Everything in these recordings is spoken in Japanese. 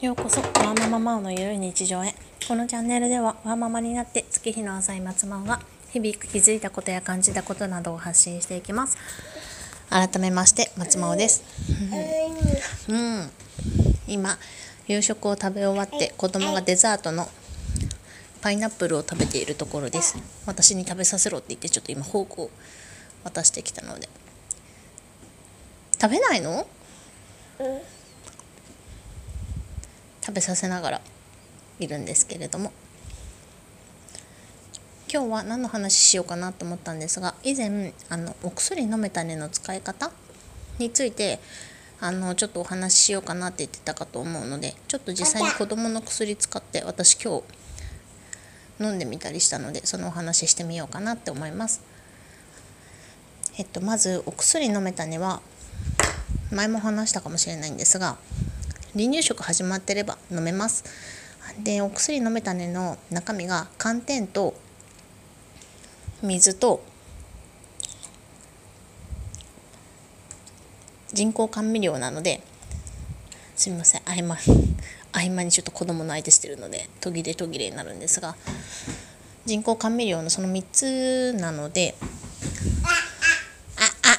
ようこそワーマママオのゆるい日常へ。このチャンネルではワーママになって月日の浅い松マオが日々気づいたことや感じたことなどを発信していきます。改めまして松マオです。うん。今夕食を食べ終わって子供がデザートのパイナップルを食べているところです。私に食べさせろって言ってちょっと今フォークを渡してきたので。食べないの？食べさせながらいるんですけれども今日は何の話しようかなと思ったんですが以前あのお薬飲めたねの使い方についてあのちょっとお話ししようかなって言ってたかと思うのでちょっと実際に子どもの薬使って私今日飲んでみたりしたのでそのお話ししてみようかなって思います。えっと、まずお薬飲めたねは前も話したかもしれないんですが離乳食始まってれば飲めます。でお薬飲めたねの中身が寒天と水と人工甘味料なのですみません合間 合間にちょっと子供の相手してるので途切れ途切れになるんですが人工甘味料のその3つなのでああ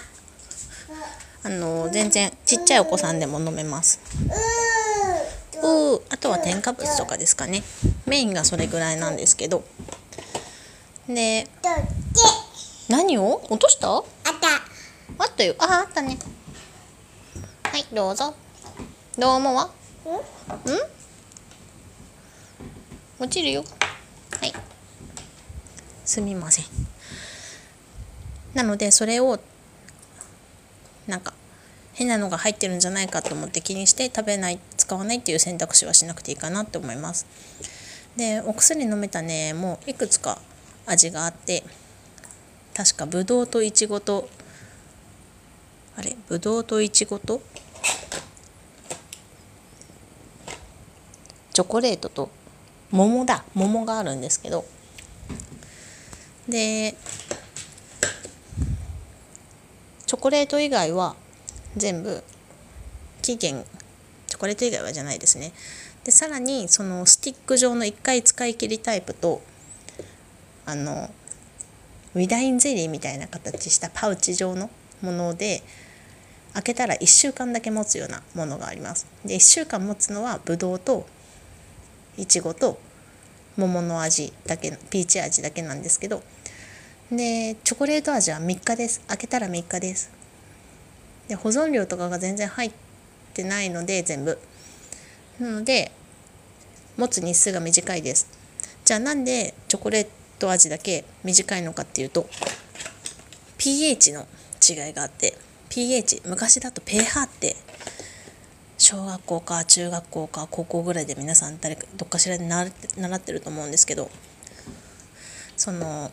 あの全然ちっちゃいお子さんでも飲めます。うあとは添加物とかですかね。メインがそれぐらいなんですけど。で何を？落とした？あった。あったよ。ああったね。はいどうぞ。どうもはうん？落ちるよ。はい。すみません。なのでそれをなんか変なのが入ってるんじゃないかと思って気にして食べない使わないっていう選択肢はしなくていいかなって思います。でお薬飲めたねもいくつか味があって確かぶどうといちごとあれぶどうといちごとチョコレートと桃だ桃があるんですけど。でチョコレート以外は全部期限チョコレート以外はじゃないですね。でさらにそのスティック状の1回使い切りタイプとあのウィダインゼリーみたいな形したパウチ状のもので開けたら1週間だけ持つようなものがあります。で1週間持つのはぶどうといちごと桃の味だけピーチ味だけなんですけどでチョコレート味は3日です。開けたら3日です。で保存料とかが全然入ってないので全部。なので持つ日数が短いです。じゃあなんでチョコレート味だけ短いのかっていうと pH の違いがあって pH 昔だと pH って小学校か中学校か高校ぐらいで皆さん誰かどっかしらで習ってると思うんですけどその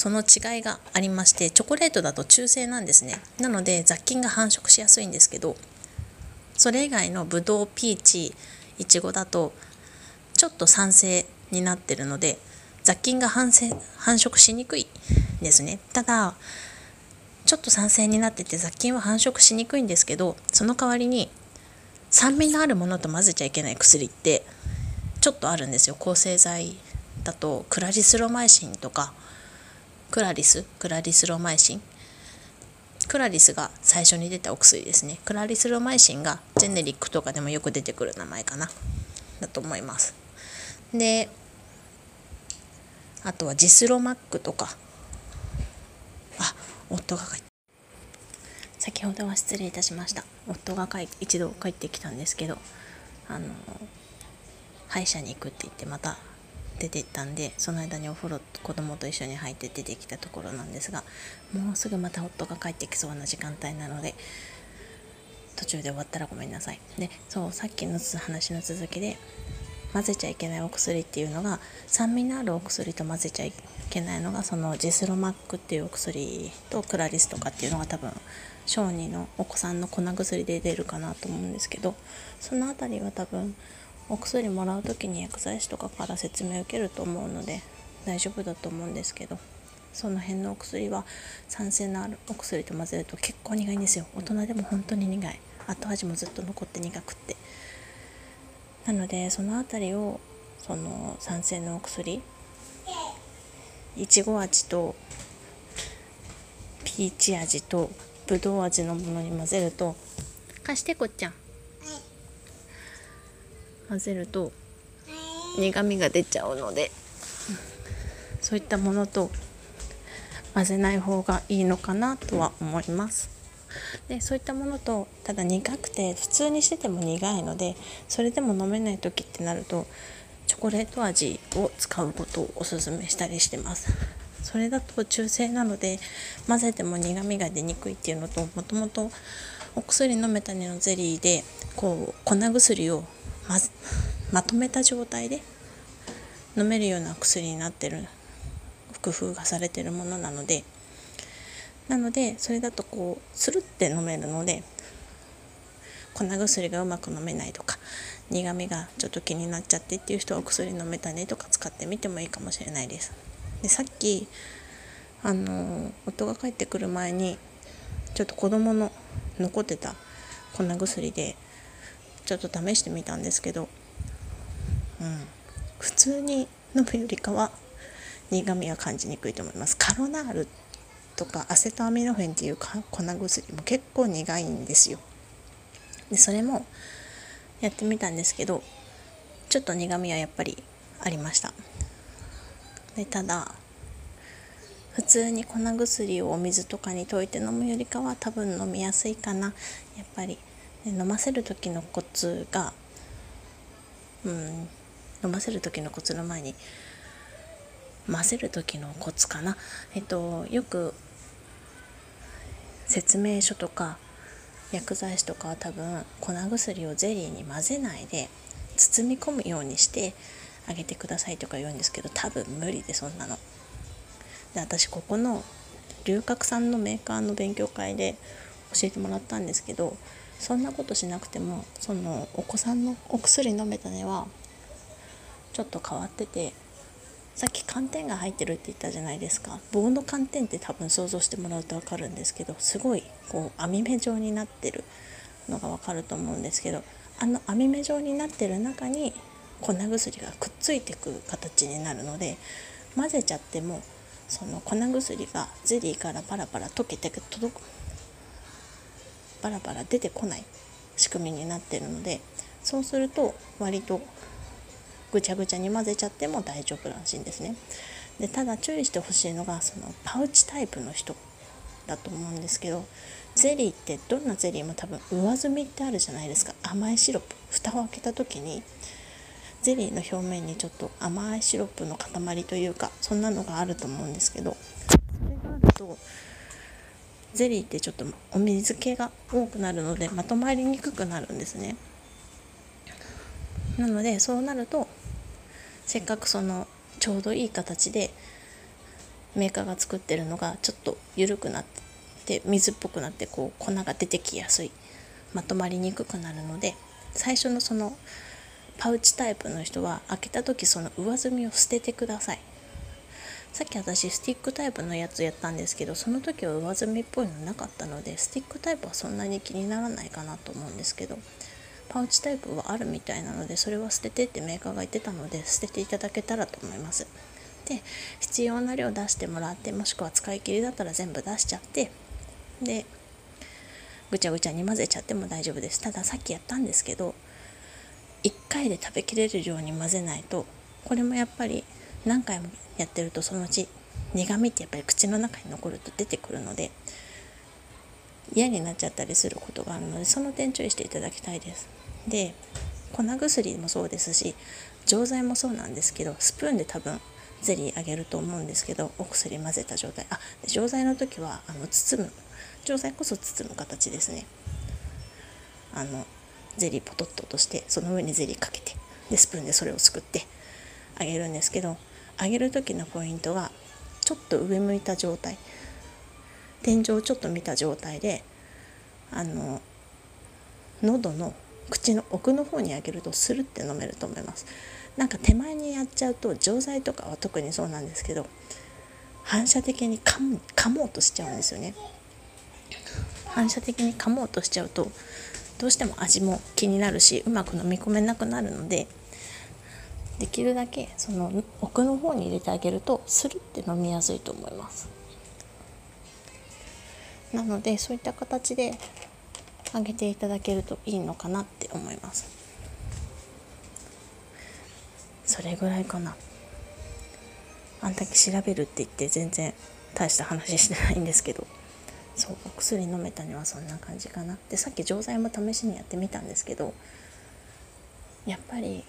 その違いがありましてチョコレートだと中性なんですね。なので雑菌が繁殖しやすいんですけどそれ以外のブドウピーチいちごだとちょっと酸性になってるので雑菌が繁繁殖しにくいですね。ただちょっと酸性になってて雑菌は繁殖しにくいんですけどその代わりに酸味のあるものと混ぜちゃいけない薬ってちょっとあるんですよ。抗生剤だとクラリスロマイシンとかクラリスクラリスロマイシン。クラリスが最初に出たお薬ですね。クラリスロマイシンがジェネリックとかでもよく出てくる名前かな。だと思います。であとはジスロマックとか。あ夫が帰って。先ほどは失礼いたしました。夫が帰一度帰ってきたんですけどあの歯医者に行くって言ってまた出て行ったんでその間にお風呂子供と一緒に入って出てきたところなんですがもうすぐまた夫が帰ってきそうな時間帯なので途中で終わったらごめんなさい。でそうさっきの話の続きで混ぜちゃいけないお薬っていうのが酸味のあるお薬と混ぜちゃいけないのがそのジスロマックっていうお薬とクラリスとかっていうのが多分小児のお子さんの粉薬で出るかなと思うんですけどその辺りは多分お薬もらう時に薬剤師とかから説明を受けると思うので大丈夫だと思うんですけどその辺のお薬は酸性のあるお薬と混ぜると結構苦いんですよ。大人でも本当に苦い。後味もずっと残って苦くって。なのでその辺りをその酸性のお薬いちご味とピーチ味とぶどう味のものに混ぜると貸してこっちゃん。混ぜると苦みが出ちゃうのでそういったものと混ぜない方がいいのかなとは思います。でそういったものとただ苦くて普通にしてても苦いのでそれでも飲めない時ってなるとチョコレート味を使うことをおすすめしたりしてます。それだと中性なので混ぜても苦みが出にくいっていうのともともとお薬飲めたねのゼリーでこう粉薬をままとめた状態で飲めるような薬になってる工夫がされてるものなのでなのでそれだとこうスルって飲めるので粉薬がうまく飲めないとか苦みがちょっと気になっちゃってっていう人はお薬飲めたねとか使ってみてもいいかもしれないです。でさっきあの夫が帰ってくる前にちょっと子供の残ってた粉薬でちょっと試してみたんですけど、うん、普通に飲むよりかは苦みは感じにくいと思います。カロナールとかアセトアミノフェンっていう粉薬も結構苦いんですよ。でそれもやってみたんですけどちょっと苦みはやっぱりありましたでただ普通に粉薬をお水とかに溶いて飲むよりかは多分飲みやすいかなやっぱり飲ませる時のコツがうん飲ませる時のコツの前に混ぜる時のコツかなえっとよく説明書とか薬剤師とかは多分粉薬をゼリーに混ぜないで包み込むようにしてあげてくださいとか言うんですけど多分無理でそんなの。で私ここの龍角散のメーカーの勉強会で教えてもらったんですけどそんなことしなくてもそのお子さんのお薬飲めたねはちょっと変わっててさっき寒天が入ってるって言ったじゃないですか。棒の寒天って多分想像してもらうと分かるんですけどすごいこう網目状になってるのが分かると思うんですけどあの網目状になってる中に粉薬がくっついてく形になるので混ぜちゃってもその粉薬がゼリーからパラパラ溶けて届くパラパラ出てこない仕組みになってるのでそうすると割とぐちゃぐちゃに混ぜちゃっても大丈夫らしいんですね。でただ注意してほしいのがそのパウチタイプの人だと思うんですけどゼリーってどんなゼリーも多分上澄みってあるじゃないですか甘いシロップ蓋を開けた時にゼリーの表面にちょっと甘いシロップの塊というかそんなのがあると思うんですけどそれがあるとゼリーってちょっとお水気が多くなるのでまとまりにくくなるんですね。なのでそうなるとせっかくそのちょうどいい形でメーカーが作ってるのがちょっと緩くなって水っぽくなってこう粉が出てきやすいまとまりにくくなるので最初のそのパウチタイプの人は開けた時その上澄みを捨ててください。さっき私スティックタイプのやつやったんですけどその時は上澄みっぽいのなかったのでスティックタイプはそんなに気にならないかなと思うんですけどパウチタイプはあるみたいなのでそれは捨ててってメーカーが言ってたので捨てていただけたらと思います。で必要な量出してもらってもしくは使い切りだったら全部出しちゃってでぐちゃぐちゃに混ぜちゃっても大丈夫です。たださっきやったんですけど1回で食べきれる量に混ぜないとこれもやっぱり何回もやってるとそのうち苦味ってやっぱり口の中に残ると出てくるので嫌になっちゃったりすることがあるのでその点注意していただきたいです。で粉薬もそうですし錠剤もそうなんですけどスプーンで多分ゼリーあげると思うんですけどお薬混ぜた状態。あで錠剤の時はあの包む。錠剤こそ包む形ですね。あのゼリーポトッと落としてその上にゼリーかけてでスプーンでそれをすくってあげるんですけどあげる時のポイントがちょっと上向いた状態。天井をちょっと見た状態であの喉の口の奥の方にあげるとスルって飲めると思います。なんか手前にやっちゃうと錠剤とかは特にそうなんですけど反射的に噛む噛もうとしちゃうんですよね。反射的に噛もうとしちゃうとどうしても味も気になるしうまく飲み込めなくなるのでできるだけその奥の方に入れてあげるとスルって飲みやすいと思います。なのでそういった形であげていただけるといいのかなって思います。それぐらいかな。あんだけ調べるって言って全然大した話してないんですけど。そうお薬飲めたにはそんな感じかな。でさっき錠剤も試しにやってみたんですけどやっぱり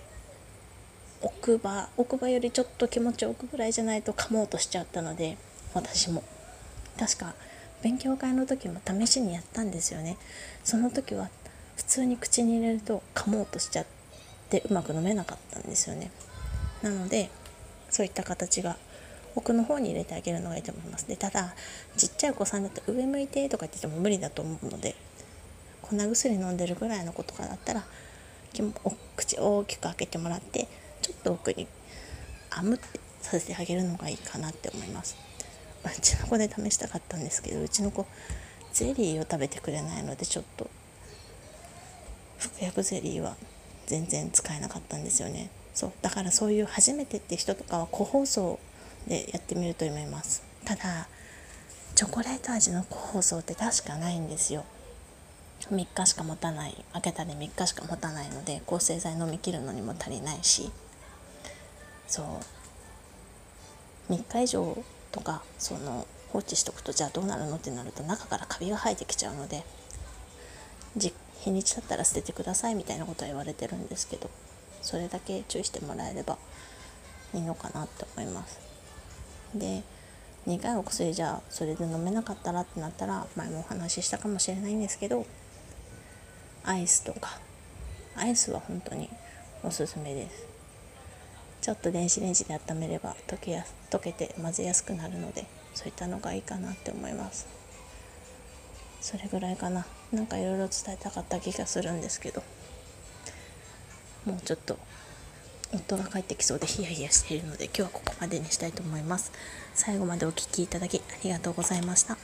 奥歯奥歯よりちょっと気持ち奥ぐらいじゃないと噛もうとしちゃったので私も。確か勉強会の時も試しにやったんですよね。その時は普通に口に入れると噛もうとしちゃってうまく飲めなかったんですよね。なのでそういった形が奥の方に入れてあげるのがいいと思います。でただちっちゃいお子さんだと上向いてとか言ってても無理だと思うので粉薬飲んでるぐらいの子とかだったら口を大きく開けてもらってちょっと奥にあむってさせてあげるのがいいかなって思います。うちの子で試したかったんですけどうちの子ゼリーを食べてくれないのでちょっと服薬ゼリーは全然使えなかったんですよね。そうだからそういう初めてって人とかは個包装でやってみると思います。ただチョコレート味の個包装って確かないんですよ。3日しか持たない開けたり3日しか持たないので抗生剤飲み切るのにも足りないし。そう。3日以上とかその放置しとくとじゃあどうなるのってなると中からカビが生えてきちゃうので日にち経ったら捨ててくださいみたいなことは言われてるんですけどそれだけ注意してもらえればいいのかなって思います。で苦いお薬じゃあそれで飲めなかったらってなったら前もお話ししたかもしれないんですけどアイスとか。アイスは本当におすすめです。ちょっと電子レンジで温めれば溶けや溶けて混ぜやすくなるのでそういったのがいいかなって思います。それぐらいかな。なんかいろいろ伝えたかった気がするんですけど。もうちょっと夫が帰ってきそうでヒヤヒヤしているので今日はここまでにしたいと思います。最後までお聴きいただきありがとうございました。